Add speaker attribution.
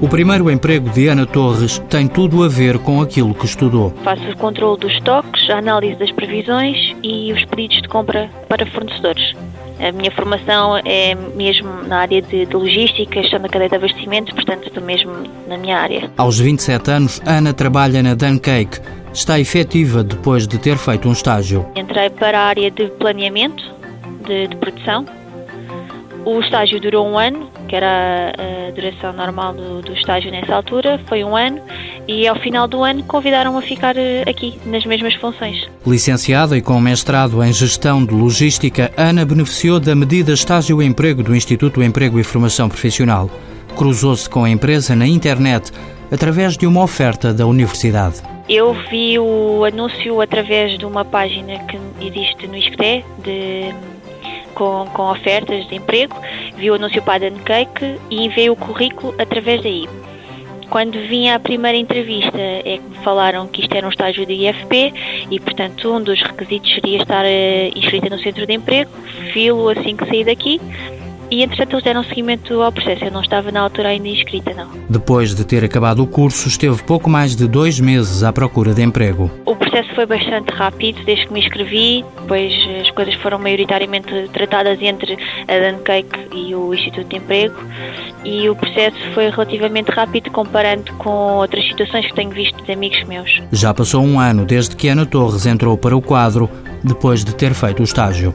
Speaker 1: O primeiro emprego de Ana Torres tem tudo a ver com aquilo que estudou.
Speaker 2: Faço o controle dos estoques, a análise das previsões e os pedidos de compra para fornecedores. A minha formação é mesmo na área de, de logística, gestão da cadeia de abastecimento, portanto estou mesmo na minha área.
Speaker 1: Aos 27 anos, Ana trabalha na Duncake. Está efetiva depois de ter feito um estágio.
Speaker 2: Entrei para a área de planeamento de, de produção. O estágio durou um ano, que era a duração normal do, do estágio nessa altura, foi um ano, e ao final do ano convidaram-me a ficar eh, aqui, nas mesmas funções.
Speaker 1: Licenciada e com mestrado em Gestão de Logística, Ana beneficiou da medida Estágio-Emprego do Instituto Emprego e Formação Profissional. Cruzou-se com a empresa na internet através de uma oferta da universidade.
Speaker 2: Eu vi o anúncio através de uma página que existe no ISCTE, de com, com ofertas de emprego, vi o anúncio para a Cake e enviei o currículo através daí. Quando vim à primeira entrevista é que me falaram que isto era um estágio de IFP e, portanto, um dos requisitos seria estar uh, inscrita no centro de emprego. Vi-lo assim que saí daqui e, entretanto, eles deram seguimento ao processo. Eu não estava na altura ainda inscrita, não.
Speaker 1: Depois de ter acabado o curso, esteve pouco mais de dois meses à procura de emprego.
Speaker 2: O processo foi bastante rápido desde que me inscrevi, depois as coisas foram maioritariamente tratadas entre a Duncake e o Instituto de Emprego e o processo foi relativamente rápido comparando com outras situações que tenho visto de amigos meus.
Speaker 1: Já passou um ano desde que Ana Torres entrou para o quadro, depois de ter feito o estágio.